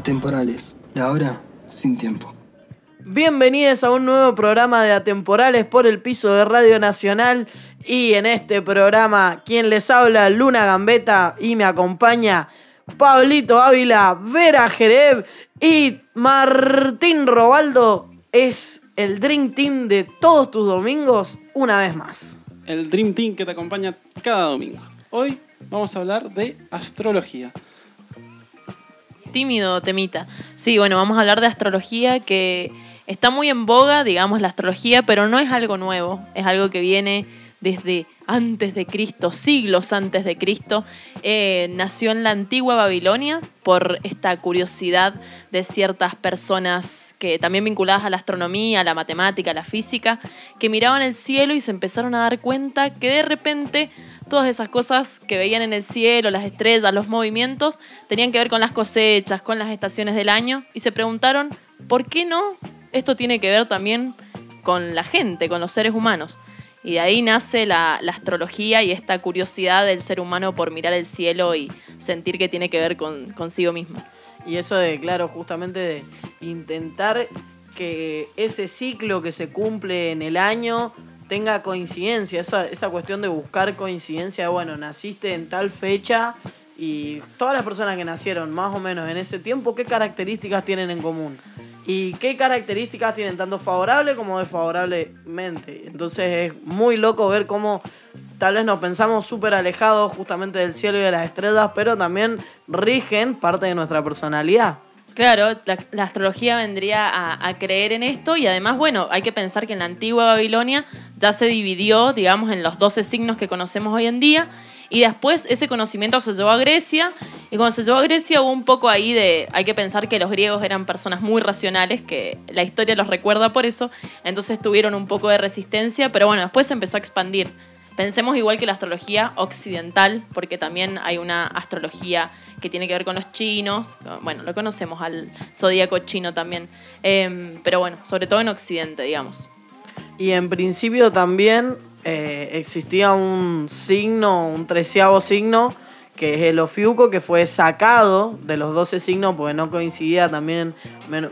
Atemporales, la hora sin tiempo. Bienvenidos a un nuevo programa de Atemporales por el piso de Radio Nacional. Y en este programa, quien les habla, Luna Gambeta, y me acompaña Pablito Ávila, Vera Jereb y Martín Robaldo. Es el Dream Team de todos tus domingos, una vez más. El Dream Team que te acompaña cada domingo. Hoy vamos a hablar de astrología tímido temita. Sí, bueno, vamos a hablar de astrología que está muy en boga, digamos, la astrología, pero no es algo nuevo, es algo que viene desde antes de Cristo, siglos antes de Cristo. Eh, nació en la antigua Babilonia por esta curiosidad de ciertas personas que también vinculadas a la astronomía, a la matemática, a la física, que miraban el cielo y se empezaron a dar cuenta que de repente todas esas cosas que veían en el cielo, las estrellas, los movimientos, tenían que ver con las cosechas, con las estaciones del año, y se preguntaron, ¿por qué no? Esto tiene que ver también con la gente, con los seres humanos. Y de ahí nace la, astrología y esta curiosidad del ser humano por mirar el cielo y sentir que tiene que ver con consigo mismo. Y eso de, claro, justamente de intentar que ese ciclo que se cumple en el año tenga coincidencia, esa, esa cuestión de buscar coincidencia, bueno, naciste en tal fecha y todas las personas que nacieron más o menos en ese tiempo, ¿qué características tienen en común? ¿Y qué características tienen tanto favorable como desfavorablemente? Entonces es muy loco ver cómo tal vez nos pensamos súper alejados justamente del cielo y de las estrellas, pero también rigen parte de nuestra personalidad. Claro, la, astrología vendría a, creer en esto y además, bueno, hay que pensar que en la antigua Babilonia ya se dividió, digamos, en los 12 signos que conocemos hoy en día y después ese conocimiento se llevó a Grecia y cuando se llevó a Grecia hubo un poco ahí de, hay que pensar que los griegos eran personas muy racionales, que la historia los recuerda por eso, entonces tuvieron un poco de resistencia, pero bueno, después se empezó a expandir. Pensemos igual que la astrología occidental, porque también hay una astrología que tiene que ver con los chinos. Bueno, lo conocemos al zodíaco chino también. Em, pero bueno, sobre todo en Occidente, digamos. Y en principio también eh, existía un signo, un treceavo signo, que es el Ofiuco, que fue sacado de los 12 signos porque no coincidía también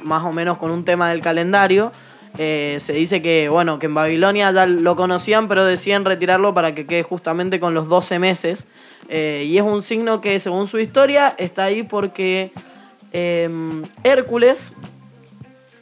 más o menos con un tema del calendario. Eh, se dice que, bueno, que en Babilonia ya lo conocían, pero decían retirarlo para que quede justamente con los 12 meses. Eh, y es un signo que, según su historia, está ahí porque em, Hércules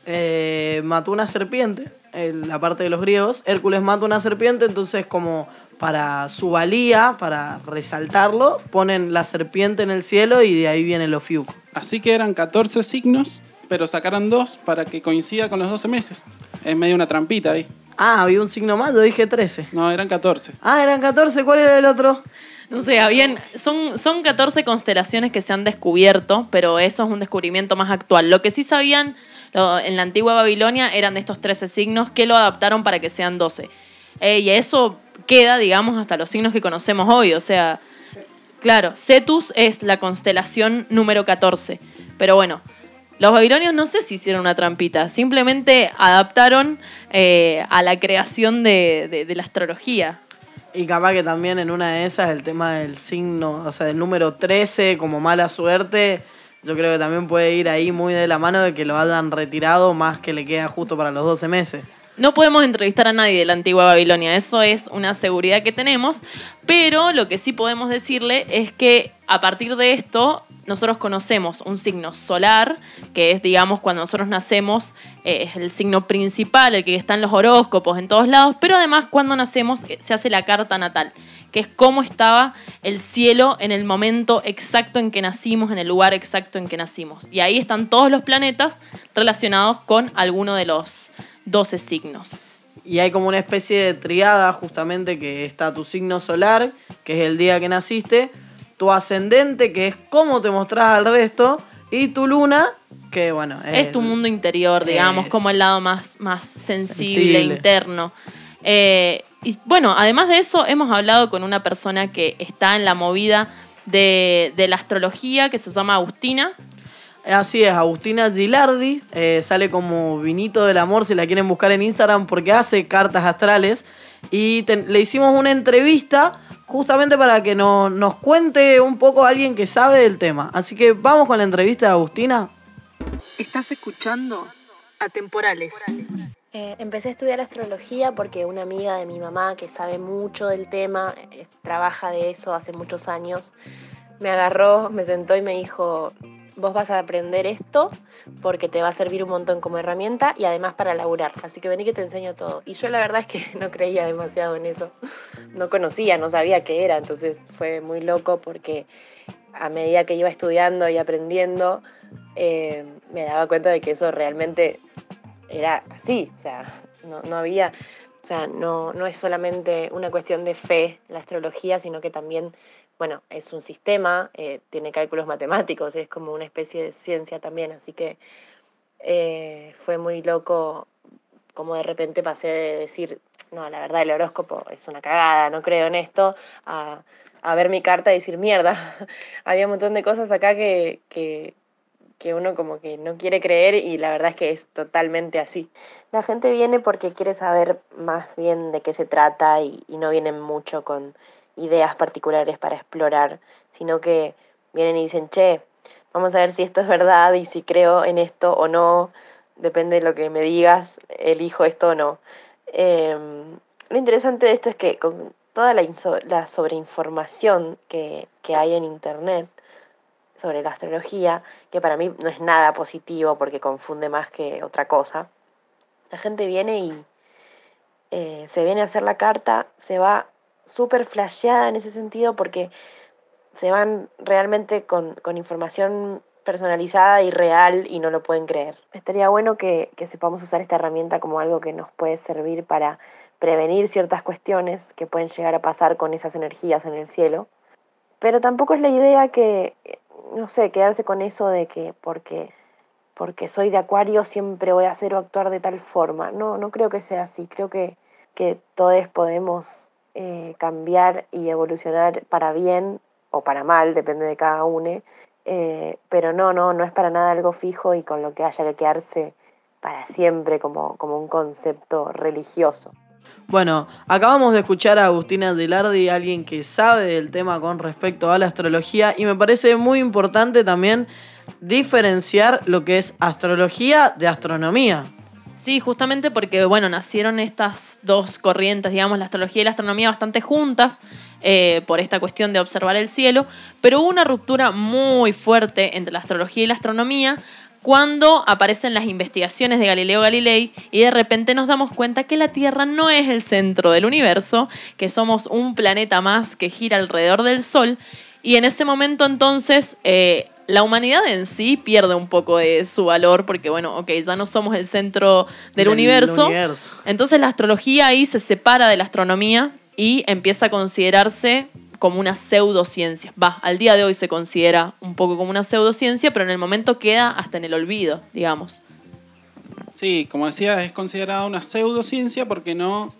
eh, mató una serpiente. En la parte de los griegos, Hércules mata una serpiente, entonces como para su valía, para resaltarlo, ponen la serpiente en el cielo y de ahí viene el ofiuco. Así que eran 14 signos pero sacaron dos para que coincida con los 12 meses. Es medio una trampita ahí. Ah, había un signo más, yo dije 13. No, eran 14. Ah, eran 14, ¿cuál era el otro? No sé, habían, son, son 14 constelaciones que se han descubierto, pero eso es un descubrimiento más actual. Lo que sí sabían en la antigua Babilonia eran de estos 13 signos que lo adaptaron para que sean 12. Eh, y eso queda, digamos, hasta los signos que conocemos hoy. O sea, claro, Cetus es la constelación número 14. Pero bueno, los babilonios no sé si hicieron una trampita, simplemente adaptaron eh, a la creación de, la astrología. Y capaz que también en una de esas el tema del signo, o sea, del número 13 como mala suerte, yo creo que también puede ir ahí muy de la mano de que lo hayan retirado más que le queda justo para los 12 meses. No podemos entrevistar a nadie de la antigua Babilonia, eso es una seguridad que tenemos, pero lo que sí podemos decirle es que a partir de esto nosotros conocemos un signo solar, que es, digamos, cuando nosotros nacemos, eh, es el signo principal, el que está en los horóscopos, en todos lados, pero además cuando nacemos eh, se hace la carta natal, que es cómo estaba el cielo en el momento exacto en que nacimos, en el lugar exacto en que nacimos. Y ahí están todos los planetas relacionados con alguno de los 12 signos. Y hay como una especie de triada justamente que está tu signo solar, que es el día que naciste, tu ascendente, que es cómo te mostrás al resto, y tu luna, que bueno... Es, tu mundo interior, digamos, como el lado más, más sensible, interno. Eh, y bueno, además de eso, hemos hablado con una persona que está en la movida de, la astrología, que se llama Agustina. Así es, Agustina Gilardi, eh, sale como Vinito del Amor si la quieren buscar en Instagram porque hace cartas astrales y le hicimos una entrevista justamente para que nos cuente un poco alguien que sabe del tema. Así que vamos con la entrevista de Agustina. Estás escuchando Atemporales. Eh, empecé a estudiar astrología porque una amiga de mi mamá que sabe mucho del tema, eh, trabaja de eso hace muchos años, me agarró, me sentó y me dijo, vos vas a aprender esto porque te va a servir un montón como herramienta y además para laburar. Así que vení que te enseño todo. Y yo la verdad es que no creía demasiado en eso. No conocía, no sabía qué era. Entonces fue muy loco porque a medida que iba estudiando y aprendiendo, eh, me daba cuenta de que eso realmente era así, o sea, no, no había, o sea, no, no es solamente una cuestión de fe la astrología, sino que también, bueno, es un sistema, eh, tiene cálculos matemáticos, es como una especie de ciencia también, así que eh, fue muy loco como de repente pasé de decir, no, la verdad el horóscopo es una cagada, no creo en esto, a, ver mi carta y decir, mierda, había un montón de cosas acá que, que, que uno como que no quiere creer y la verdad es que es totalmente así. La gente viene porque quiere saber más bien de qué se trata y, y no vienen mucho con ideas particulares para explorar, sino que vienen y dicen, che, vamos a ver si esto es verdad y si creo en esto o no, depende de lo que me digas, elijo esto o no. Eh, lo interesante de esto es que con toda la, sobreinformación que, que hay en Internet, sobre la astrología, que para mí no es nada positivo porque confunde más que otra cosa. La gente viene y eh, se viene a hacer la carta, se va súper flasheada en ese sentido porque se van realmente con, información personalizada y real y no lo pueden creer. Estaría bueno que, que sepamos usar esta herramienta como algo que nos puede servir para prevenir ciertas cuestiones que pueden llegar a pasar con esas energías en el cielo. Pero tampoco es la idea que no sé, quedarse con eso de que porque, porque soy de acuario siempre voy a hacer o actuar de tal forma. No, no creo que sea así. Creo que, que todos podemos eh, cambiar y evolucionar para bien o para mal, depende de cada uno. Eh, pero no, no, no es para nada algo fijo y con lo que haya que quedarse para siempre como, como un concepto religioso. Bueno, acabamos de escuchar a Agustina Delardi, alguien que sabe del tema con respecto a la astrología, y me parece muy importante también diferenciar lo que es astrología de astronomía. Sí, justamente porque, bueno, nacieron estas dos corrientes, digamos, la astrología y la astronomía bastante juntas eh, por esta cuestión de observar el cielo, pero hubo una ruptura muy fuerte entre la astrología y la astronomía cuando aparecen las investigaciones de Galileo Galilei y de repente nos damos cuenta que la Tierra no es el centro del universo, que somos un planeta más que gira alrededor del Sol, y en ese momento entonces eh, la humanidad en sí pierde un poco de su valor porque, bueno, ok, ya no somos el centro del, del universo. universo. Entonces la astrología ahí se separa de la astronomía y empieza a considerarse como una pseudociencia. Va, al día de hoy se considera un poco como una pseudociencia, pero en el momento queda hasta en el olvido, digamos. Sí, como decía, es considerada una pseudociencia porque no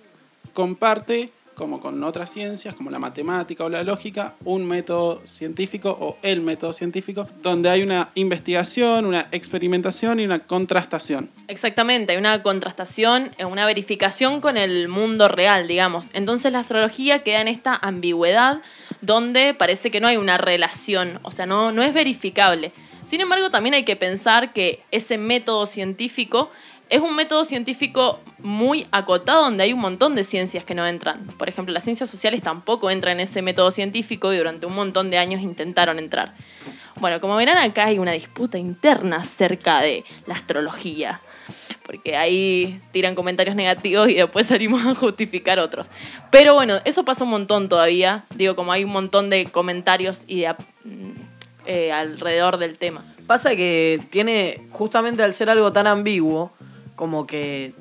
comparte como con otras ciencias, como la matemática o la lógica, un método científico o el método científico, donde hay una investigación, una experimentación y una contrastación. Exactamente, hay una contrastación, una verificación con el mundo real, digamos. Entonces la astrología queda en esta ambigüedad donde parece que no hay una relación, o sea, no, no es verificable. Sin embargo, también hay que pensar que ese método científico es un método científico muy acotado donde hay un montón de ciencias que no entran. Por ejemplo, las ciencias sociales tampoco entran en ese método científico y durante un montón de años intentaron entrar. Bueno, como verán acá hay una disputa interna acerca de la astrología, porque ahí tiran comentarios negativos y después salimos a justificar otros. Pero bueno, eso pasa un montón todavía, digo, como hay un montón de comentarios y eh, alrededor del tema. Pasa que tiene, justamente al ser algo tan ambiguo, como que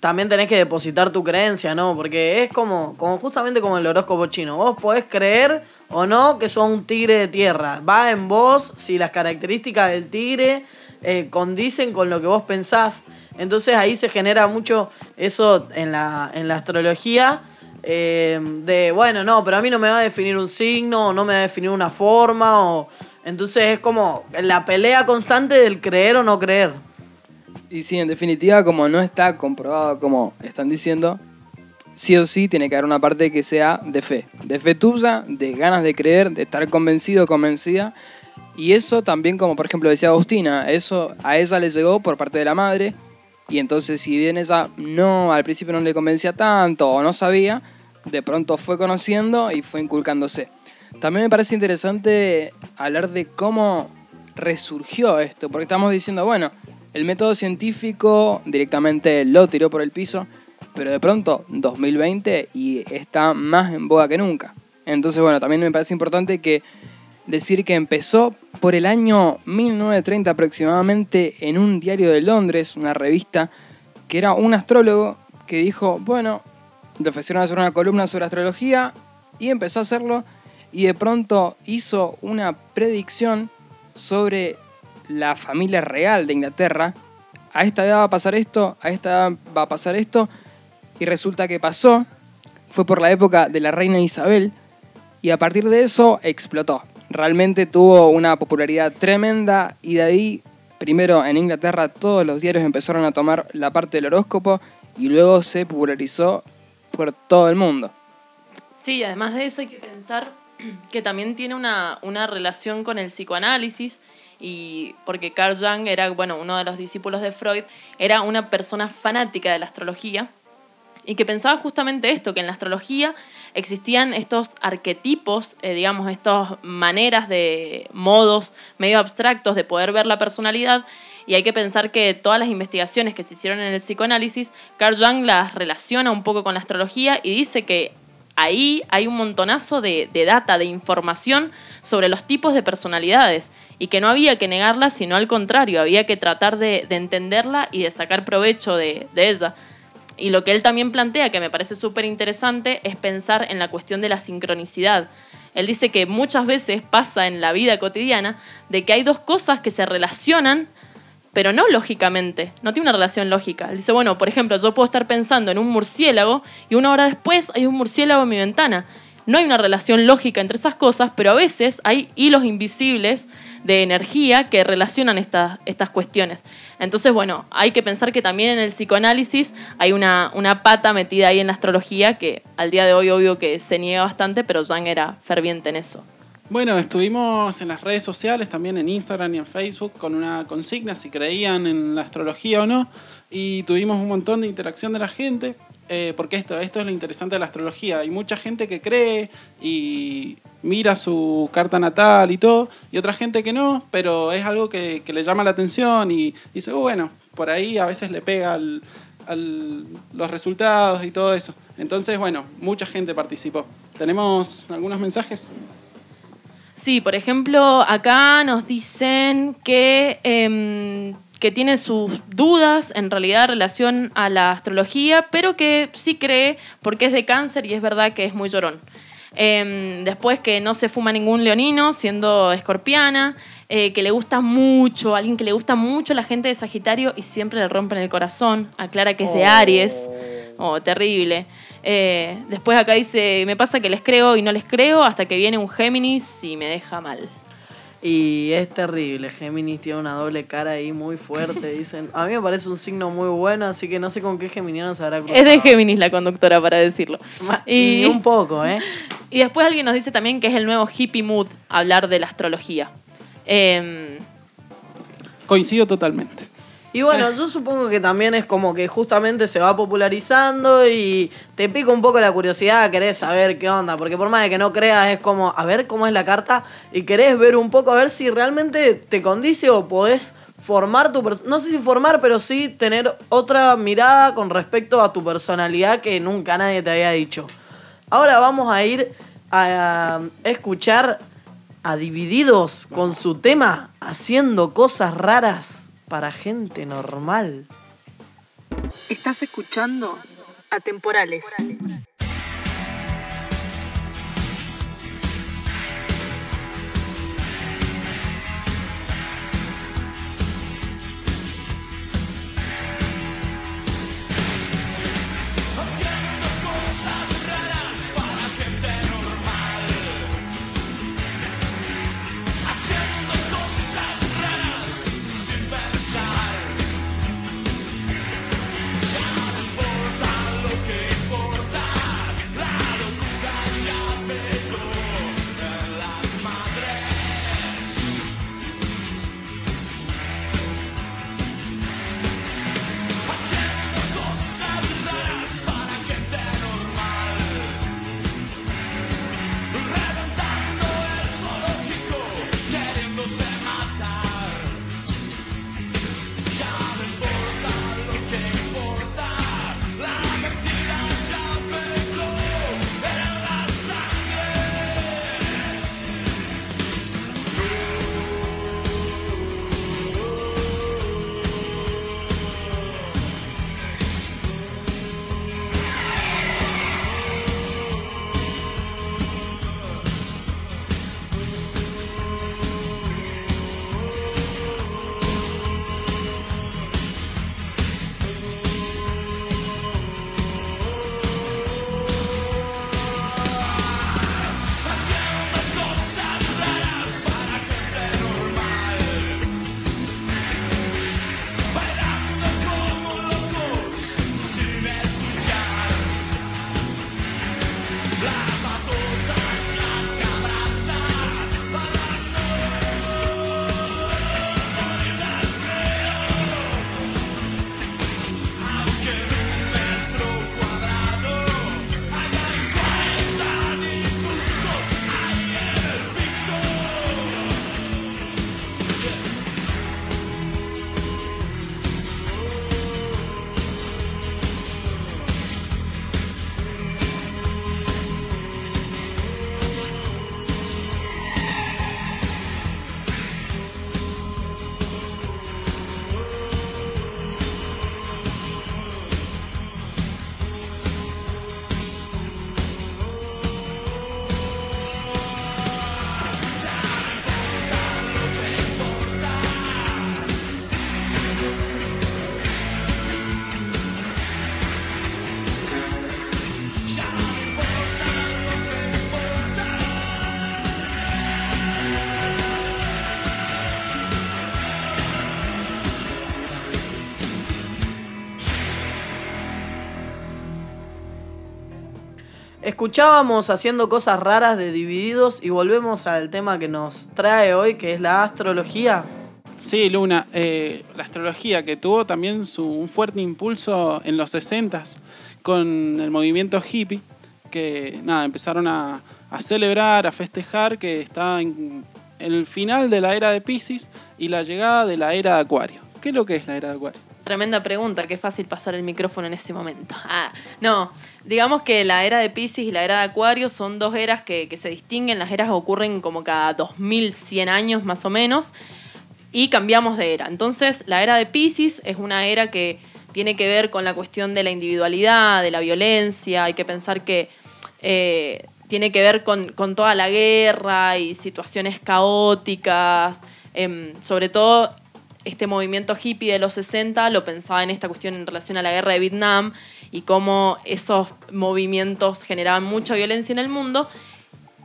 también tenés que depositar tu creencia, ¿no? Porque es como, como justamente como el horóscopo chino. Vos podés creer o no que sos un tigre de tierra. Va en vos si las características del tigre eh, condicen con lo que vos pensás. Entonces ahí se genera mucho eso en la, en la astrología. Eh, de, bueno, no, pero a mí no me va a definir un signo, o no me va a definir una forma, o... Entonces es como la pelea constante del creer o no creer. Y sí, en definitiva, como no está comprobado como están diciendo, sí o sí tiene que haber una parte que sea de fe. De fe tuya, de ganas de creer, de estar convencido convencida. Y eso también, como por ejemplo decía Agustina, eso a ella le llegó por parte de la madre. Y entonces, si bien ella no al principio no le convencía tanto o no sabía, de pronto fue conociendo y fue inculcándose. También me parece interesante hablar de cómo resurgió esto, porque estamos diciendo, bueno, el método científico directamente lo tiró por el piso, pero de pronto 2020 y está más en boga que nunca. Entonces, bueno, también me parece importante que decir que empezó por el año 1930 aproximadamente en un diario de Londres, una revista, que era un astrólogo que dijo, bueno, le ofrecieron hacer una columna sobre astrología y empezó a hacerlo y de pronto hizo una predicción sobre la familia real de Inglaterra. A esta edad va a pasar esto, a esta edad va a pasar esto y resulta que pasó. Fue por la época de la reina Isabel y a partir de eso explotó. Realmente tuvo una popularidad tremenda y de ahí, primero en Inglaterra, todos los diarios empezaron a tomar la parte del horóscopo y luego se popularizó por todo el mundo. Sí, además de eso hay que pensar que también tiene una, una relación con el psicoanálisis y porque Carl Jung era, bueno, uno de los discípulos de Freud, era una persona fanática de la astrología y que pensaba justamente esto, que en la astrología existían estos arquetipos, eh, digamos, estas maneras de modos medio abstractos de poder ver la personalidad. Y hay que pensar que todas las investigaciones que se hicieron en el psicoanálisis, Carl Jung las relaciona un poco con la astrología y dice que ahí hay un montonazo de, data, de información sobre los tipos de personalidades y que no había que negarla, sino al contrario, había que tratar de, entenderla y de sacar provecho de ella. Y lo que él también plantea, que me parece súper interesante, es pensar en la cuestión de la sincronicidad. Él dice que muchas veces pasa en la vida cotidiana de que hay dos cosas que se relacionan, pero no lógicamente, no tiene una relación lógica. Dice, bueno, por ejemplo, yo puedo estar pensando en un murciélago y una hora después hay un murciélago en mi ventana. No hay una relación lógica entre esas cosas, pero a veces hay hilos invisibles de energía que relacionan estas, estas cuestiones. Entonces, bueno, hay que pensar que también en el psicoanálisis hay una, una pata metida ahí en la astrología que al día de hoy obvio que se niega bastante, pero Jung era ferviente en eso. Bueno, estuvimos en las redes sociales, también en Instagram y en Facebook, con una consigna si creían en la astrología o no, y tuvimos un montón de interacción de la gente, eh, porque esto, esto es lo interesante de la astrología. Hay mucha gente que cree y mira su carta natal y todo, y otra gente que no, pero es algo que, le llama la atención y, dice, oh, bueno, por ahí a veces le pega los resultados y todo eso. Entonces, bueno, mucha gente participó. ¿Tenemos algunos mensajes? Sí, por ejemplo, acá nos dicen que, eh, que tiene sus dudas en realidad en relación a la astrología, pero que sí cree porque es de cáncer y es verdad que es muy llorón. Em, después que no se fuma ningún leonino, siendo escorpiana. Eh, que le gusta mucho, alguien que le gusta mucho la gente de Sagitario y siempre le rompen el corazón. Aclara que es de Aries. Oh, terrible. Eh, después acá dice, me pasa que les creo y no les creo hasta que viene un Géminis y me deja mal. Y es terrible, Géminis tiene una doble cara ahí muy fuerte, dicen. A mí me parece un signo muy bueno, así que no sé con qué geminiano se habrá cruzado. Es de Géminis la conductora, para decirlo. Y un poco, ¿eh? Y después alguien nos dice también que es el nuevo hippie mood hablar de la astrología. Em, Coincido totalmente. Y bueno, yo supongo que también es como que justamente se va popularizando y te pica un poco la curiosidad, querés saber qué onda, porque por más de que no creas es como a ver cómo es la carta y querés ver un poco a ver si realmente te condice o podés formar tu no sé si formar, pero sí tener otra mirada con respecto a tu personalidad que nunca nadie te había dicho. Ahora vamos a ir a escuchar a Divididos con su tema Haciendo cosas raras para gente normal. Estás escuchando Atemporales. Escuchábamos haciendo cosas raras de Divididos y volvemos al tema que nos trae hoy, que es la astrología. Sí, Luna, eh, la astrología que tuvo también su, un fuerte impulso en los 60 con el movimiento hippie, que nada, empezaron a, a celebrar, a festejar que está en, en el final de la era de Pisces y la llegada de la era de Acuario. ¿Qué es lo que es la era de Acuario? Tremenda pregunta, qué fácil pasar el micrófono en ese momento. Ah, no, digamos que la era de Pisces y la era de Acuario son dos eras que, que se distinguen. Las eras ocurren como cada 2100 años más o menos y cambiamos de era. Entonces, la era de Pisces es una era que tiene que ver con la cuestión de la individualidad, de la violencia. Hay que pensar que eh, tiene que ver con, con toda la guerra y situaciones caóticas. Em, sobre todo este movimiento hippie de los 60 lo pensaba en esta cuestión en relación a la guerra de Vietnam y cómo esos movimientos generaban mucha violencia en el mundo.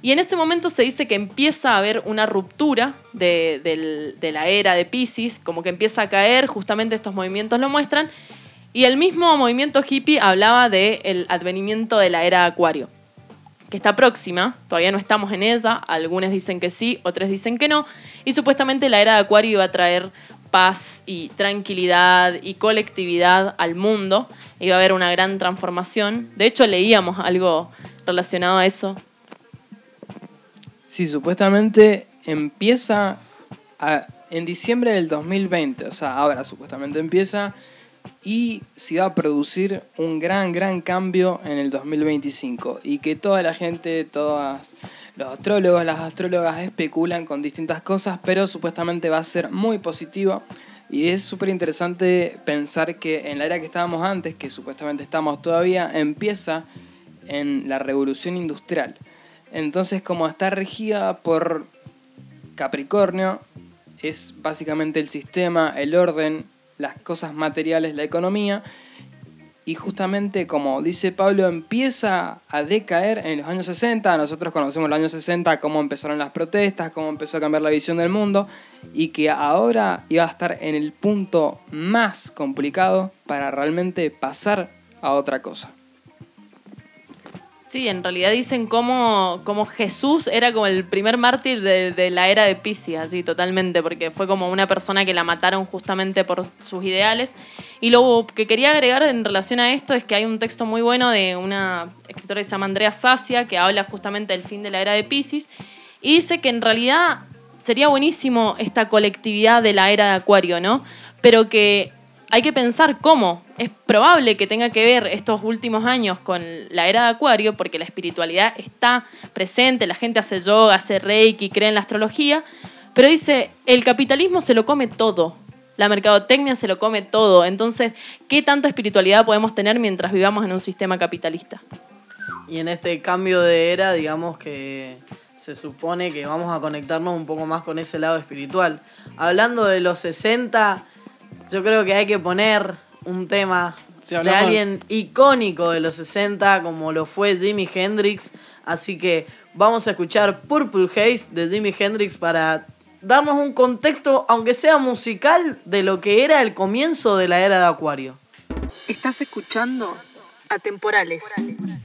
Y en ese momento se dice que empieza a haber una ruptura de, del- de la era de Pisces, como que empieza a caer, justamente estos movimientos lo muestran. Y el mismo movimiento hippie hablaba del advenimiento de la era de Acuario, que está próxima, todavía no estamos en ella, algunos dicen que sí, otros dicen que no, y supuestamente la era de Acuario iba a traer paz y tranquilidad y colectividad al mundo, iba a haber una gran transformación. De hecho, leíamos algo relacionado a eso. Sí, supuestamente empieza en diciembre del 2020, o sea, ahora supuestamente empieza y se va a producir un gran, gran cambio en el 2025 y que toda la gente, todos los astrólogos, las astrólogas especulan con distintas cosas, pero supuestamente va a ser muy positivo y es súper interesante pensar que en la era que estábamos antes, que supuestamente estamos todavía, empieza en la revolución industrial. Entonces, como está regida por Capricornio, es básicamente el sistema, el orden, las cosas materiales, la economía. Y justamente, como dice Pablo, empieza a decaer en los años 60. Nosotros conocemos los años 60, cómo empezaron las protestas, cómo empezó a cambiar la visión del mundo. Y que ahora iba a estar en el punto más complicado para realmente pasar a otra cosa. Sí, en realidad dicen cómo, Jesús era como el primer mártir de, de la era de Pisces, así totalmente, porque fue como una persona que la mataron justamente por sus ideales. Y lo que quería agregar en relación a esto es que hay un texto muy bueno de una escritora que se llama Andrea Sacia, que habla justamente del fin de la era de Pisces, y dice que en realidad sería buenísimo esta colectividad de la era de Acuario, ¿no? Pero que hay que pensar cómo. Es probable que tenga que ver estos últimos años con la era de Acuario, porque la espiritualidad está presente, la gente hace yoga, hace reiki, cree en la astrología, pero dice, el capitalismo se lo come todo, la mercadotecnia se lo come todo, entonces, ¿qué tanta espiritualidad podemos tener mientras vivamos en un sistema capitalista? Y en este cambio de era, digamos que se supone que vamos a conectarnos un poco más con ese lado espiritual. Hablando de los 60, yo creo que hay que poner un tema Si de alguien icónico de los 60, como lo fue Jimi Hendrix. Así que vamos a escuchar Purple Haze de Jimi Hendrix para darnos un contexto, aunque sea musical, de lo que era el comienzo de la era de Acuario. Estás escuchando Atemporales. Bueno,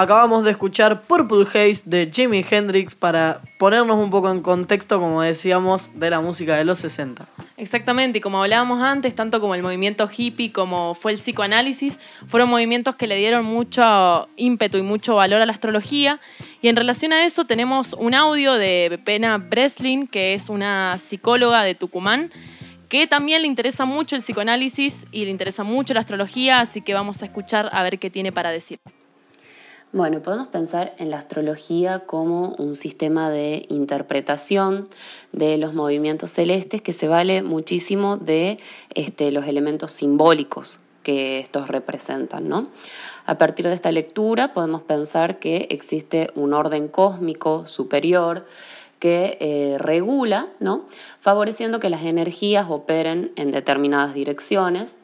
acabamos de escuchar Purple Haze de Jimi Hendrix para ponernos un poco en contexto, como decíamos, de la música de los 60. Exactamente, y como hablábamos antes, tanto como el movimiento hippie como fue el psicoanálisis, fueron movimientos que le dieron mucho ímpetu y mucho valor a la astrología. Y en relación a eso tenemos un audio de Pena Breslin, que es una psicóloga de Tucumán, que también le interesa mucho el psicoanálisis y le interesa mucho la astrología, así que vamos a escuchar a ver qué tiene para decir. Bueno, podemos pensar en la astrología como un sistema de interpretación de los movimientos celestes que se vale muchísimo de este, los elementos simbólicos que estos representan. ¿no? A partir de esta lectura podemos pensar que existe un orden cósmico superior que eh, regula, ¿no? favoreciendo que las energías operen en determinadas direcciones.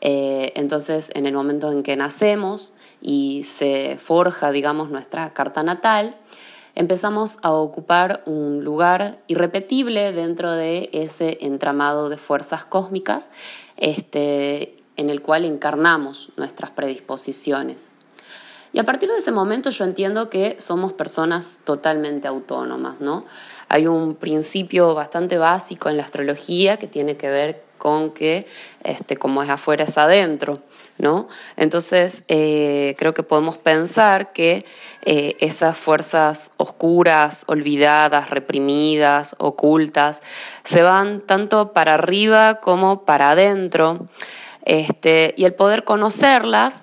Eh, entonces, en el momento en que nacemos, y se forja, digamos, nuestra carta natal, empezamos a ocupar un lugar irrepetible dentro de ese entramado de fuerzas cósmicas este, en el cual encarnamos nuestras predisposiciones. Y a partir de ese momento yo entiendo que somos personas totalmente autónomas, ¿no? Hay un principio bastante básico en la astrología que tiene que ver con que este, como es afuera es adentro. ¿no? Entonces, eh, creo que podemos pensar que eh, esas fuerzas oscuras, olvidadas, reprimidas, ocultas, se van tanto para arriba como para adentro. Este, y el poder conocerlas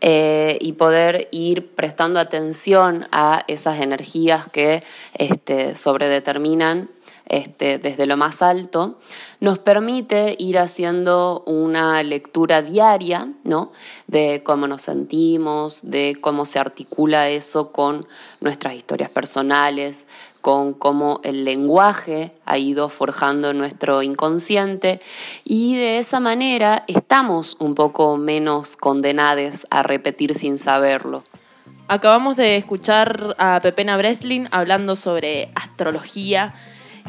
eh, y poder ir prestando atención a esas energías que este, sobredeterminan este, desde lo más alto, nos permite ir haciendo una lectura diaria, ¿no? De cómo nos sentimos, de cómo se articula eso con nuestras historias personales, con cómo el lenguaje ha ido forjando nuestro inconsciente y de esa manera estamos un poco menos condenados a repetir sin saberlo. Acabamos de escuchar a Pepena Breslin hablando sobre astrología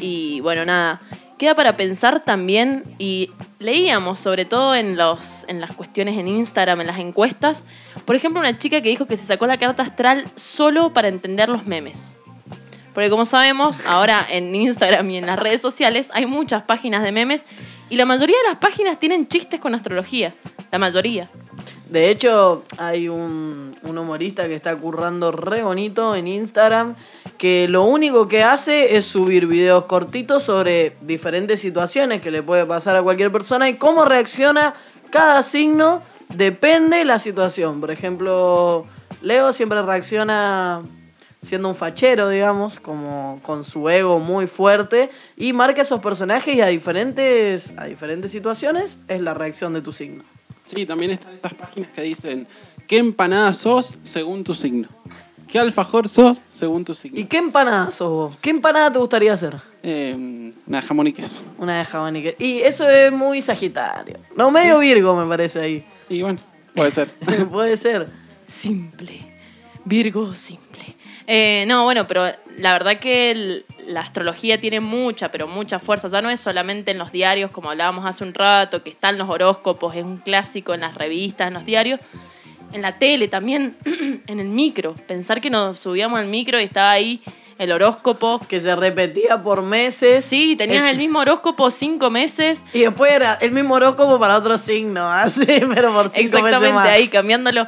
y bueno, nada, queda para pensar también y leíamos sobre todo en, los, en las cuestiones en Instagram, en las encuestas, por ejemplo, una chica que dijo que se sacó la carta astral solo para entender los memes. Porque como sabemos, ahora en Instagram y en las redes sociales hay muchas páginas de memes y la mayoría de las páginas tienen chistes con astrología. La mayoría. De hecho, hay un, un, humorista que está currando re bonito en Instagram que lo único que hace es subir videos cortitos sobre diferentes situaciones que le puede pasar a cualquier persona y cómo reacciona cada signo depende de la situación. Por ejemplo, Leo siempre reacciona siendo un fachero, digamos, como con su ego muy fuerte y marca esos personajes y a diferentes, a diferentes situaciones es la reacción de tu signo. Sí, también están esas páginas que dicen qué empanada sos según tu signo. ¿Qué alfajor sos según tu signo? ¿Y qué empanada sos vos? ¿Qué empanada te gustaría hacer? Eh, una de jamón y queso. Una de jamón y queso. Y eso es muy sagitario. No, medio Virgo me parece ahí. Y bueno, puede ser. puede ser. Simple. Virgo simple. Eh, no, bueno, pero la verdad que la astrología tiene mucha, pero mucha fuerza. Ya no es solamente en los diarios, como hablábamos hace un rato, que están los horóscopos, es un clásico en las revistas, en los diarios. En la tele también, en el micro. Pensar que nos subíamos al micro y estaba ahí el horóscopo. Que se repetía por meses. Sí, tenías el, mismo horóscopo cinco meses. Y después era el mismo horóscopo para otro signo, así, pero por cinco Exactamente, meses ahí cambiándolo.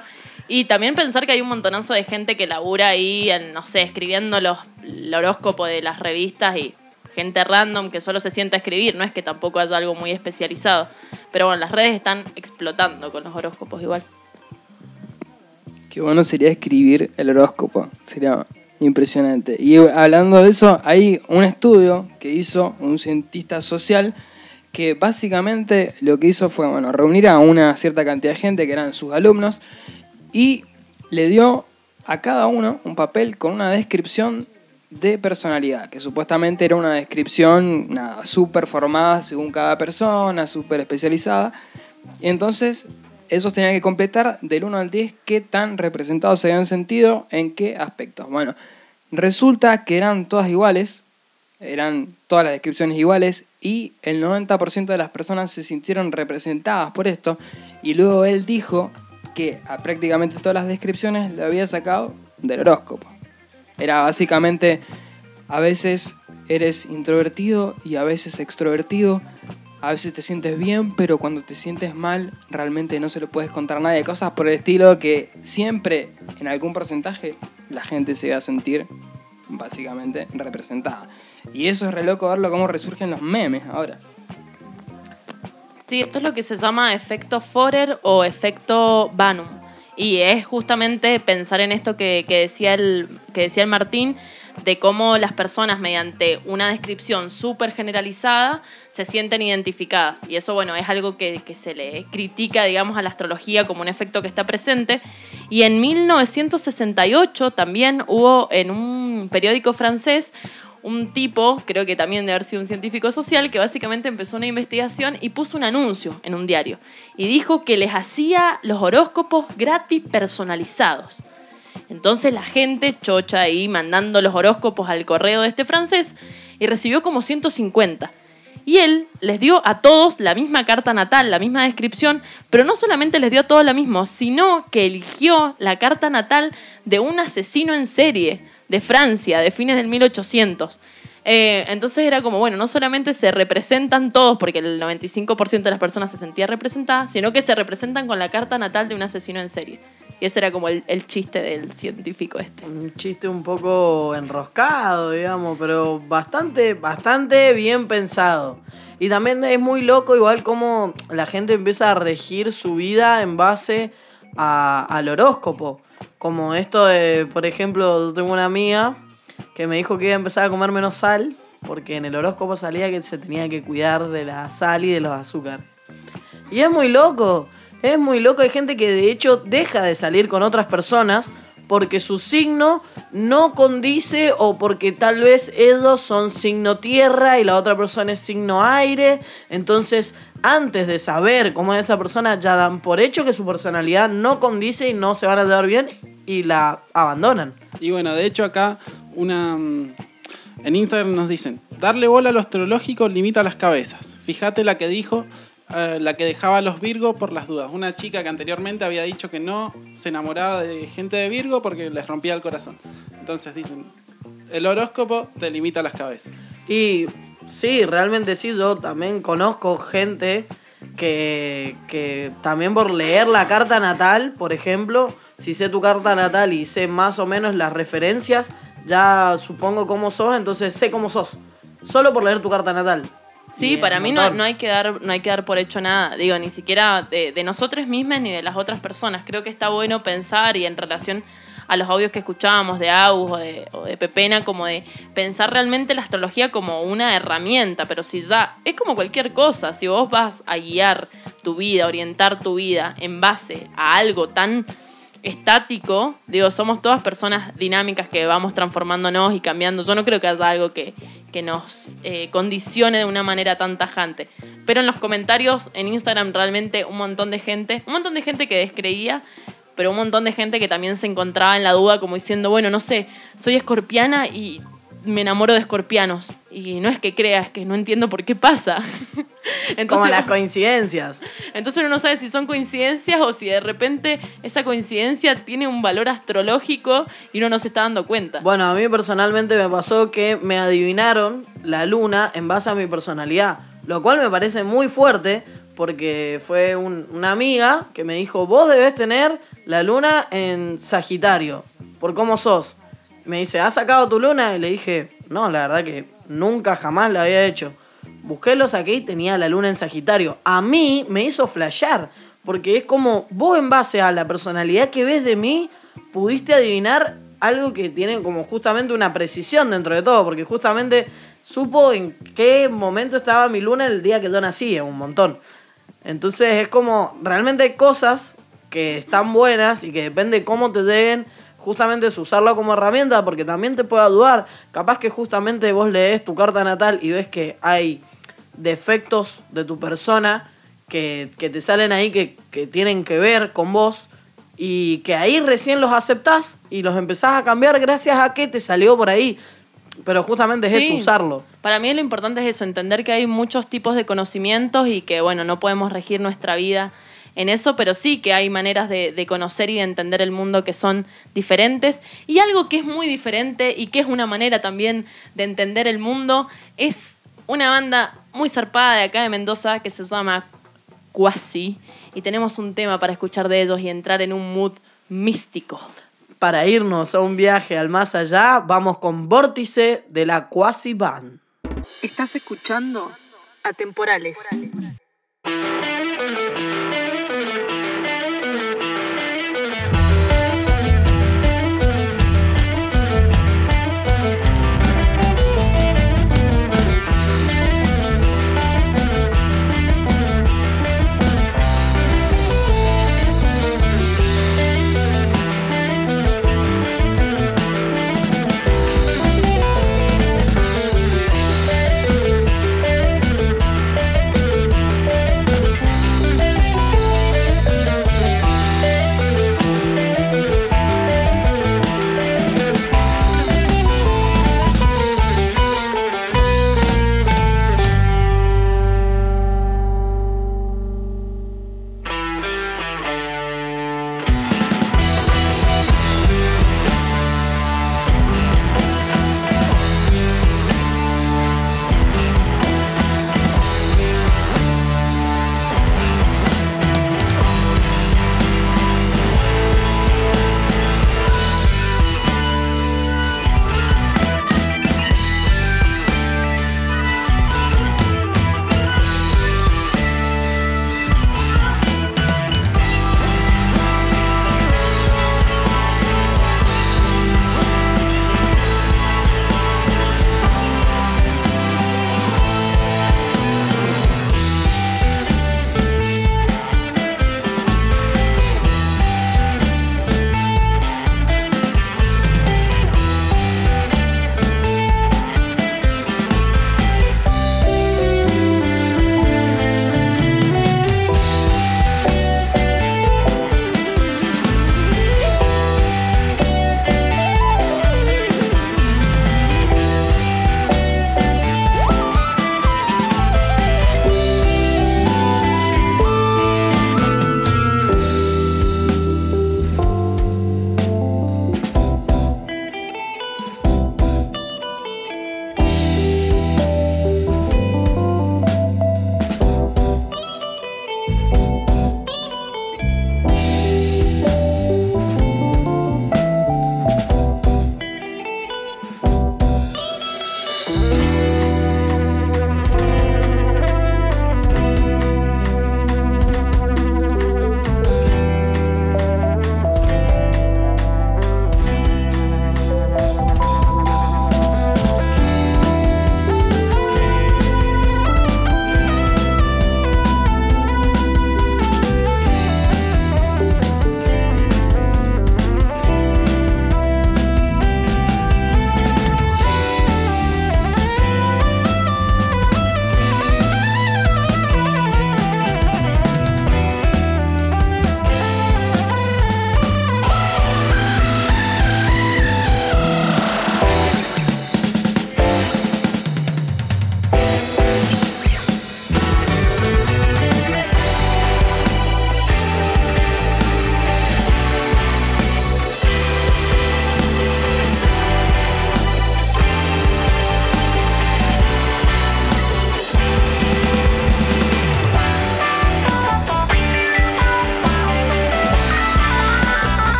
Y también pensar que hay un montonazo de gente que labura ahí, en, no sé, escribiendo los, el horóscopo de las revistas y gente random que solo se sienta a escribir, no es que tampoco haya algo muy especializado. Pero bueno, las redes están explotando con los horóscopos igual. Qué bueno sería escribir el horóscopo, sería impresionante. Y hablando de eso, hay un estudio que hizo un cientista social que básicamente lo que hizo fue bueno, reunir a una cierta cantidad de gente que eran sus alumnos y le dio a cada uno un papel con una descripción de personalidad, que supuestamente era una descripción nada, súper formada según cada persona, súper especializada. Y entonces esos tenían que completar del 1 al 10 qué tan representados se habían sentido en qué aspectos. Bueno, resulta que eran todas iguales, eran todas las descripciones iguales y el 90% de las personas se sintieron representadas por esto. Y luego él dijo que a prácticamente todas las descripciones le había sacado del horóscopo. Era básicamente, a veces eres introvertido y a veces extrovertido, a veces te sientes bien, pero cuando te sientes mal realmente no se lo puedes contar a nadie. Cosas por el estilo que siempre, en algún porcentaje, la gente se va a sentir básicamente representada. Y eso es re loco verlo cómo resurgen los memes ahora. Sí, esto es lo que se llama efecto Forer o efecto Banum. Y es justamente pensar en esto que, que decía, el, que decía el Martín, de cómo las personas mediante una descripción súper generalizada se sienten identificadas. Y eso, bueno, es algo que, que, se le critica, digamos, a la astrología como un efecto que está presente. Y en 1968 también hubo en un periódico francés un tipo, creo que también debe haber sido un científico social, que básicamente empezó una investigación y puso un anuncio en un diario. Y dijo que les hacía los horóscopos gratis personalizados. Entonces la gente chocha ahí mandando los horóscopos al correo de este francés y recibió como 150. Y él les dio a todos la misma carta natal, la misma descripción, pero no solamente les dio a todos la misma, sino que eligió la carta natal de un asesino en serie de Francia, de fines del 1800. Eh, entonces era como, bueno, no solamente se representan todos, porque el 95% de las personas se sentía representada, sino que se representan con la carta natal de un asesino en serie. Y ese era como el, chiste del científico este. Un chiste un poco enroscado, digamos, pero bastante, bastante bien pensado. Y también es muy loco igual como la gente empieza a regir su vida en base al horóscopo. Como esto de, por ejemplo, yo tengo una amiga que me dijo que iba a empezar a comer menos sal, porque en el horóscopo salía que se tenía que cuidar de la sal y de los azúcares. Y es muy loco. Es muy loco, hay gente que de hecho deja de salir con otras personas porque su signo no condice o porque tal vez ellos son signo tierra y la otra persona es signo aire. Entonces, antes de saber cómo es esa persona, ya dan por hecho que su personalidad no condice y no se van a llevar bien y la abandonan. Y bueno, de hecho acá una... En Instagram nos dicen, darle bola a lo astrológico limita las cabezas. Fíjate la que dijo eh, la que dejaba a los Virgo por las dudas. Una chica que anteriormente había dicho que no se enamoraba de gente de Virgo porque les rompía el corazón. Entonces dicen, el horóscopo te limita las cabezas. Y sí, realmente sí, yo también conozco gente que, que también por leer la carta natal, por ejemplo, si sé tu carta natal y sé más o menos las referencias, ya supongo cómo sos, entonces sé cómo sos. Solo por leer tu carta natal. Sí, para mí no, no hay que dar, no hay que dar por hecho nada, digo, ni siquiera de, de nosotros mismas ni de las otras personas. Creo que está bueno pensar y en relación a los audios que escuchábamos de Agus o de, o de Pepena, como de pensar realmente la astrología como una herramienta, pero si ya es como cualquier cosa, si vos vas a guiar tu vida, orientar tu vida en base a algo tan estático, digo, somos todas personas dinámicas que vamos transformándonos y cambiando. Yo no creo que haya algo que, que nos eh, condicione de una manera tan tajante. Pero en los comentarios en Instagram realmente un montón de gente, un montón de gente que descreía, pero un montón de gente que también se encontraba en la duda como diciendo, bueno, no sé, soy escorpiana y me enamoro de escorpianos. Y no es que crea, es que no entiendo por qué pasa. Como las coincidencias. entonces uno no sabe si son coincidencias o si de repente esa coincidencia tiene un valor astrológico y uno no se está dando cuenta. Bueno, a mí personalmente me pasó que me adivinaron la luna en base a mi personalidad, lo cual me parece muy fuerte porque fue un- una amiga que me dijo, vos debes tener la luna en Sagitario, por cómo sos. Me dice, ¿has sacado tu luna? Y le dije, no, la verdad que nunca jamás la había hecho. Busqué, lo saqué y tenía la luna en Sagitario. A mí me hizo flashear, porque es como vos en base a la personalidad que ves de mí, pudiste adivinar algo que tiene como justamente una precisión dentro de todo, porque justamente supo en qué momento estaba mi luna el día que yo nací, un montón. Entonces es como, realmente hay cosas que están buenas y que depende cómo te lleguen, justamente es usarlo como herramienta, porque también te puede ayudar. Capaz que justamente vos lees tu carta natal y ves que hay defectos de tu persona que, que te salen ahí que, que tienen que ver con vos y que ahí recién los aceptás y los empezás a cambiar gracias a que te salió por ahí. Pero justamente es Sí. eso, usarlo. Para mí lo importante es eso, entender que hay muchos tipos de conocimientos y que, bueno, no podemos regir nuestra vida en eso, pero sí que hay maneras de, de conocer y de entender el mundo que son diferentes. Y algo que es muy diferente y que es una manera también de entender el mundo es una banda muy zarpada de acá de Mendoza que se llama Quasi. Y tenemos un tema para escuchar de ellos y entrar en un mood místico. Para irnos a un viaje al más allá, vamos con Vórtice de la Quasi Band. Estás escuchando Atemporales. Thank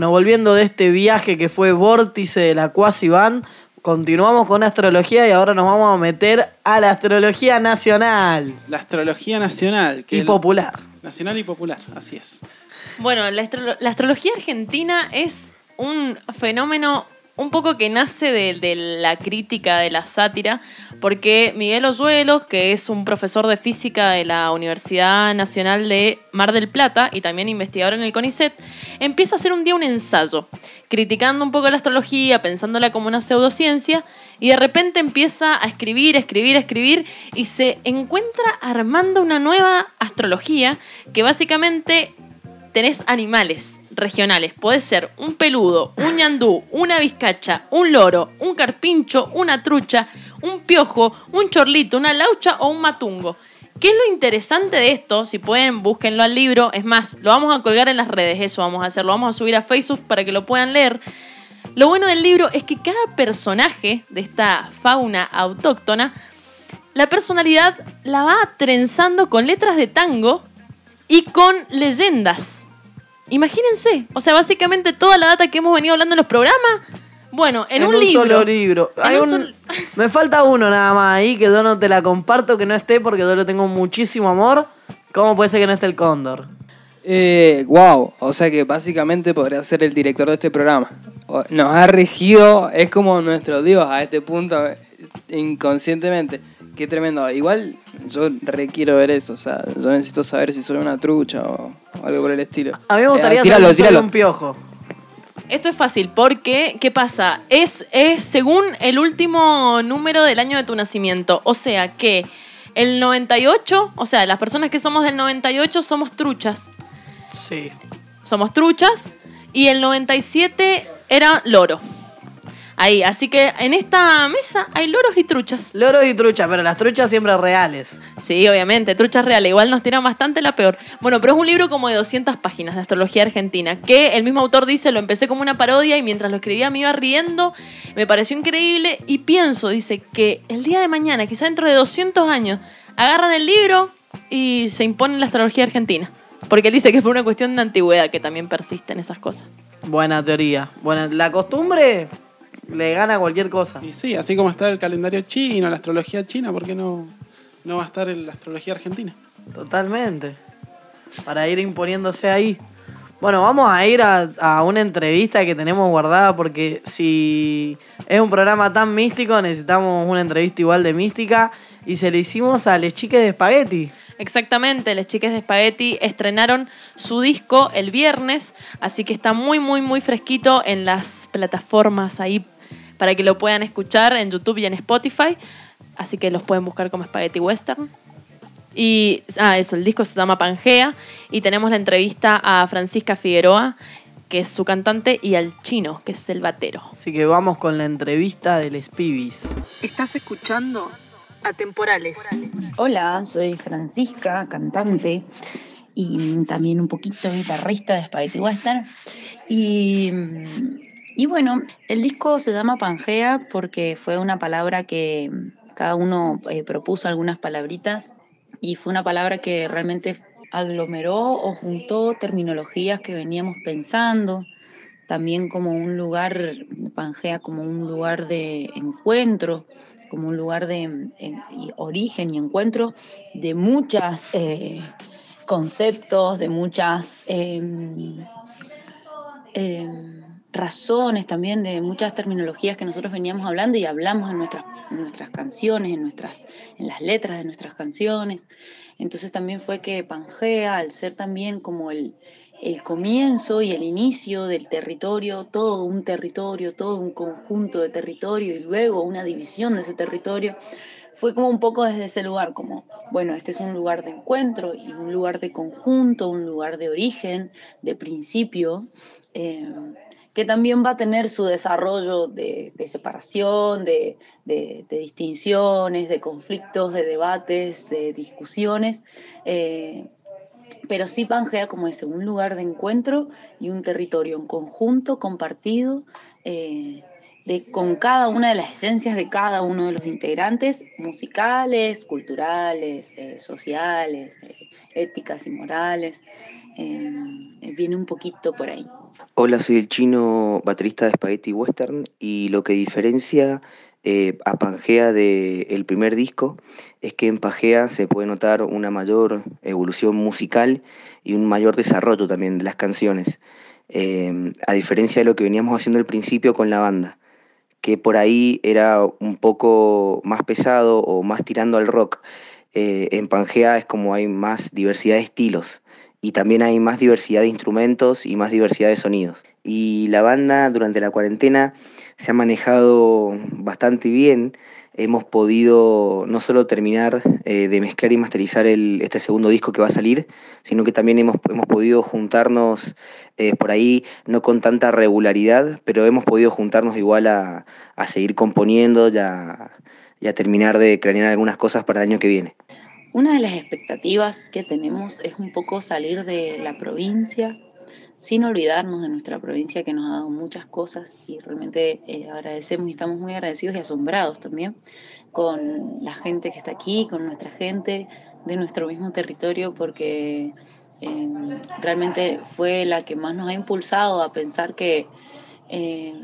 Bueno, volviendo de este viaje que fue vórtice de la Cuasi Band, continuamos con astrología y ahora nos vamos a meter a la astrología nacional La astrología nacional. Que y el- popular. Nacional y popular, así es. Bueno, la astrología argentina es un fenómeno un poco que nace de, la crítica, de la sátira, porque Miguel Oyuelos, que es un profesor de física de la Universidad Nacional de Mar del Plata y también investigador en el CONICET, empieza a hacer un día un ensayo, criticando un poco la astrología, pensándola como una pseudociencia, y de repente empieza a escribir, escribir, escribir, y se encuentra armando una nueva astrología que básicamente tenés animales regionales. Puede ser un peludo, un ñandú, una vizcacha, un loro, un carpincho, una trucha, un piojo, un chorlito, una laucha o un matungo. ¿Qué es lo interesante de esto? Si pueden, búsquenlo al libro. Es más, lo vamos a colgar en las redes, eso vamos a hacer. Lo vamos a subir a Facebook para que lo puedan leer. Lo bueno del libro es que cada personaje de esta fauna autóctona, la personalidad la va trenzando con letras de tango y con leyendas. Imagínense, o sea, básicamente toda la data que hemos venido hablando en los programas, bueno, en, un, libro. solo libro. En Hay un un- sol- Me falta uno nada más ahí que yo no te la comparto que no esté porque yo le tengo muchísimo amor. ¿Cómo puede ser que no esté el cóndor? Eh, wow, o sea que básicamente podría ser el director de este programa. Nos ha regido, es como nuestro Dios a este punto, eh, inconscientemente. Qué tremendo. Igual yo requiero ver eso, o sea, yo necesito saber si soy una trucha o, o algo por el estilo. A mí me gustaría Eh, tíralo, saber si soy tíralo. un piojo. Esto es fácil porque, ¿qué pasa? Es, es según el último número del año de tu nacimiento. O sea que el 98, o sea, las personas que somos del 98 somos truchas. Sí. Somos truchas. Y el 97 era loro. Ahí, así que en esta mesa hay loros y truchas. Loros y truchas, pero las truchas siempre reales. Sí, obviamente, truchas reales. Igual nos tiran bastante la peor. Bueno, pero es un libro como de 200 páginas de astrología argentina, que el mismo autor dice, lo empecé como una parodia y mientras lo escribía me iba riendo, me pareció increíble y pienso, dice, que el día de mañana, quizá dentro de 200 años, agarran el libro y se impone la astrología argentina. Porque él dice que es por una cuestión de antigüedad que también persisten esas cosas. Buena teoría. Buena. La costumbre le gana cualquier cosa. Y sí, así como está el calendario chino, la astrología china, ¿por qué no, no va a estar en la astrología argentina? Totalmente. Para ir imponiéndose ahí. Bueno, vamos a ir a, a una entrevista que tenemos guardada porque si es un programa tan místico necesitamos una entrevista igual de mística y se le hicimos a Les Chiques de Espagueti. Exactamente, las chicas de Spaghetti estrenaron su disco el viernes, así que está muy, muy, muy fresquito en las plataformas ahí para que lo puedan escuchar en YouTube y en Spotify. Así que los pueden buscar como Spaghetti Western. Y, ah, eso, el disco se llama Pangea. Y tenemos la entrevista a Francisca Figueroa, que es su cantante, y al chino, que es el batero. Así que vamos con la entrevista de Les Pibis. Estás escuchando Atemporales. Hola, soy Francisca, cantante y también un poquito guitarrista de Spaghetti Western. Y, y bueno, el disco se llama Pangea porque fue una palabra que cada uno eh, propuso algunas palabritas y fue una palabra que realmente aglomeró o juntó terminologías que veníamos pensando, también como un lugar, Pangea como un lugar de encuentro, como un lugar de y origen y encuentro de muchas eh, conceptos, de muchas em, em, razones también, de muchas terminologías que nosotros veníamos hablando y hablamos en nuestras, en nuestras canciones, en, nuestras, en las letras de nuestras canciones. Entonces también fue que Pangea, al ser también como el, el comienzo y el inicio del territorio, todo un territorio, todo un conjunto de territorio y luego una división de ese territorio, fue como un poco desde ese lugar, como, bueno, este es un lugar de encuentro y un lugar de conjunto, un lugar de origen, de principio, eh, que también va a tener su desarrollo de, separación, de, distinciones, de conflictos, de debates, de discusiones. eh, pero sí Pangea como ese, un lugar de encuentro y un territorio en conjunto, compartido, eh, de, con cada una de las esencias de cada uno de los integrantes, musicales, culturales, eh, sociales, éticas y morales. Eh, viene un poquito por ahí. Hola, soy el chino baterista de Spaghetti Western y lo que diferencia eh, a Pangea del primer disco es que en Pangea se puede notar una mayor evolución musical y un mayor desarrollo también de las canciones, eh, a diferencia de lo que veníamos haciendo al principio con la banda, que por ahí era un poco más pesado o más tirando al rock. Eh, en Pangea es como hay más diversidad de estilos y también hay más diversidad de instrumentos y más diversidad de sonidos. Y la banda durante la cuarentena se ha manejado bastante bien. Hemos podido no solo terminar eh, de mezclar y masterizar el, este segundo disco que va a salir, sino que también hemos, hemos podido juntarnos eh, por ahí, no con tanta regularidad, pero hemos podido juntarnos igual a, a seguir componiendo y a, terminar de cranear algunas cosas para el año que viene. Una de las expectativas que tenemos es un poco salir de la provincia, sin olvidarnos de nuestra provincia que nos ha dado muchas cosas y realmente eh, agradecemos y estamos muy agradecidos y asombrados también con la gente que está aquí, con nuestra gente de nuestro mismo territorio, porque eh, realmente fue la que más nos ha impulsado a pensar que eh,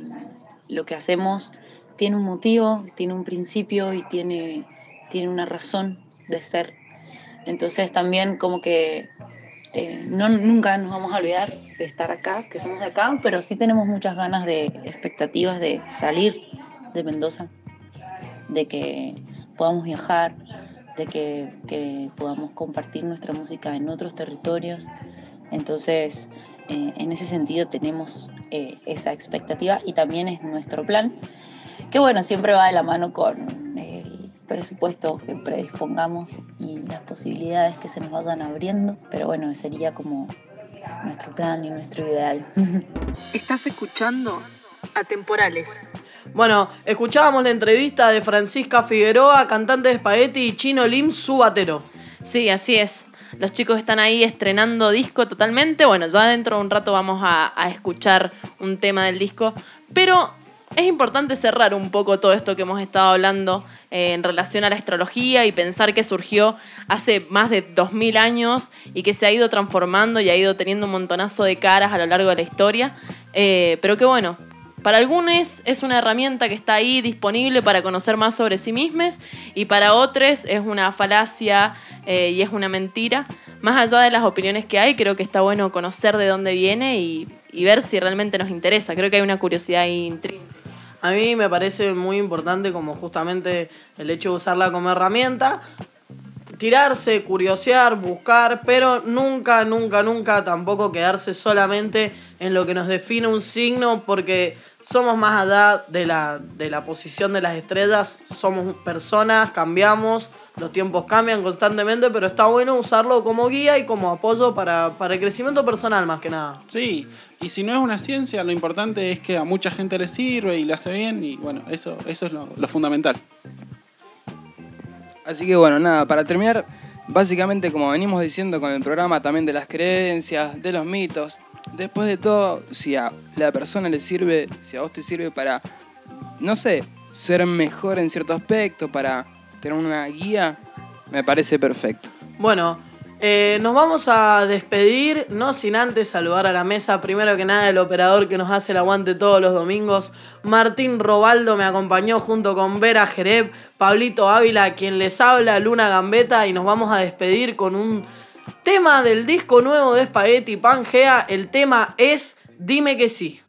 lo que hacemos tiene un motivo, tiene un principio y tiene, tiene una razón de ser. Entonces también como que eh, no, nunca nos vamos a olvidar de estar acá, que somos de acá, pero sí tenemos muchas ganas de expectativas de salir de Mendoza, de que podamos viajar, de que, que podamos compartir nuestra música en otros territorios. Entonces, eh, en ese sentido tenemos eh, esa expectativa y también es nuestro plan, que bueno, siempre va de la mano con el presupuesto que predispongamos y las posibilidades que se nos vayan abriendo, pero bueno, sería como nuestro plan y nuestro ideal. Estás escuchando Atemporales. Bueno, escuchábamos la entrevista de Francisca Figueroa, cantante de Spaghetti, y Chino Lim, su batero. Sí, así es. Los chicos están ahí estrenando disco totalmente. Bueno, ya dentro de un rato vamos a, a escuchar un tema del disco. Pero es importante cerrar un poco todo esto que hemos estado hablando eh, en relación a la astrología y pensar que surgió hace más de 2000 años y que se ha ido transformando y ha ido teniendo un montonazo de caras a lo largo de la historia. Eh, pero que bueno, para algunos es una herramienta que está ahí disponible para conocer más sobre sí mismos y para otros es una falacia eh, y es una mentira. Más allá de las opiniones que hay, creo que está bueno conocer de dónde viene y, y ver si realmente nos interesa. Creo que hay una curiosidad intrínseca. A mí me parece muy importante como justamente el hecho de usarla como herramienta, tirarse, curiosear, buscar, pero nunca, nunca, nunca tampoco quedarse solamente en lo que nos define un signo, porque somos más allá de la, de la posición de las estrellas, somos personas, cambiamos, los tiempos cambian constantemente, pero está bueno usarlo como guía y como apoyo para, para el crecimiento personal más que nada. Sí, y si no es una ciencia, lo importante es que a mucha gente le sirve y le hace bien, y bueno, eso, eso es lo, lo fundamental. Así que bueno, nada, para terminar, básicamente como venimos diciendo con el programa también de las creencias, de los mitos, después de todo, si a la persona le sirve, si a vos te sirve para, no sé, ser mejor en cierto aspecto, para tener una guía, me parece perfecto. Bueno, eh, nos vamos a despedir, no sin antes saludar a la mesa, primero que nada el operador que nos hace el aguante todos los domingos, Martín Robaldo me acompañó junto con Vera Jereb, Pablito Ávila, quien les habla, Luna Gambeta, y nos vamos a despedir con un tema del disco nuevo de Spaghetti Pangea, el tema es Dime que sí.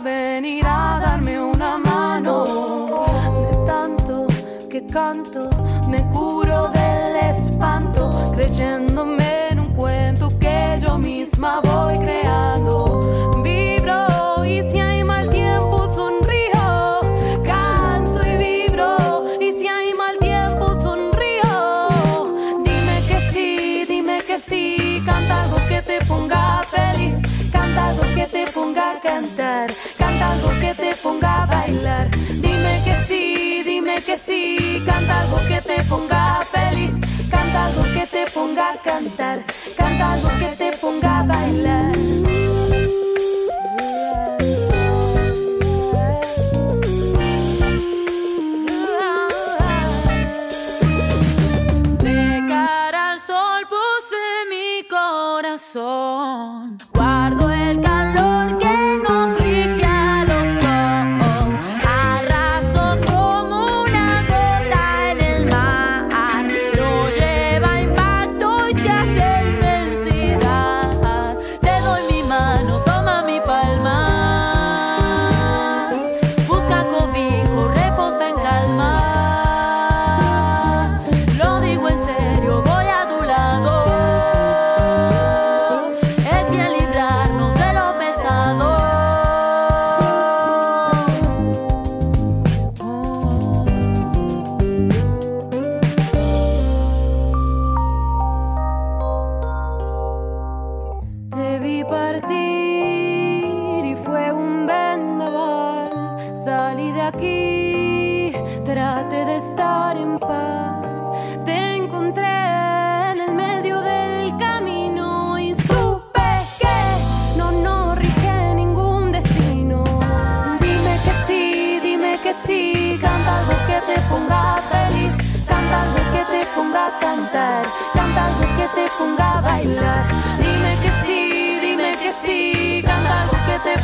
venir a darme una mano. De tanto que canto, me curo del espanto, creyéndome en un cuento que yo misma voy creando. te ponga a cantar, canta algo que te ponga a bailar. Dime que sí, dime que sí, canta algo que te ponga feliz, canta algo que te ponga a cantar, canta algo que te ponga a bailar.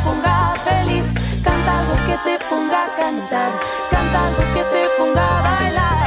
ponga feliz, canta algo que te ponga a cantar, canta algo que te ponga a bailar.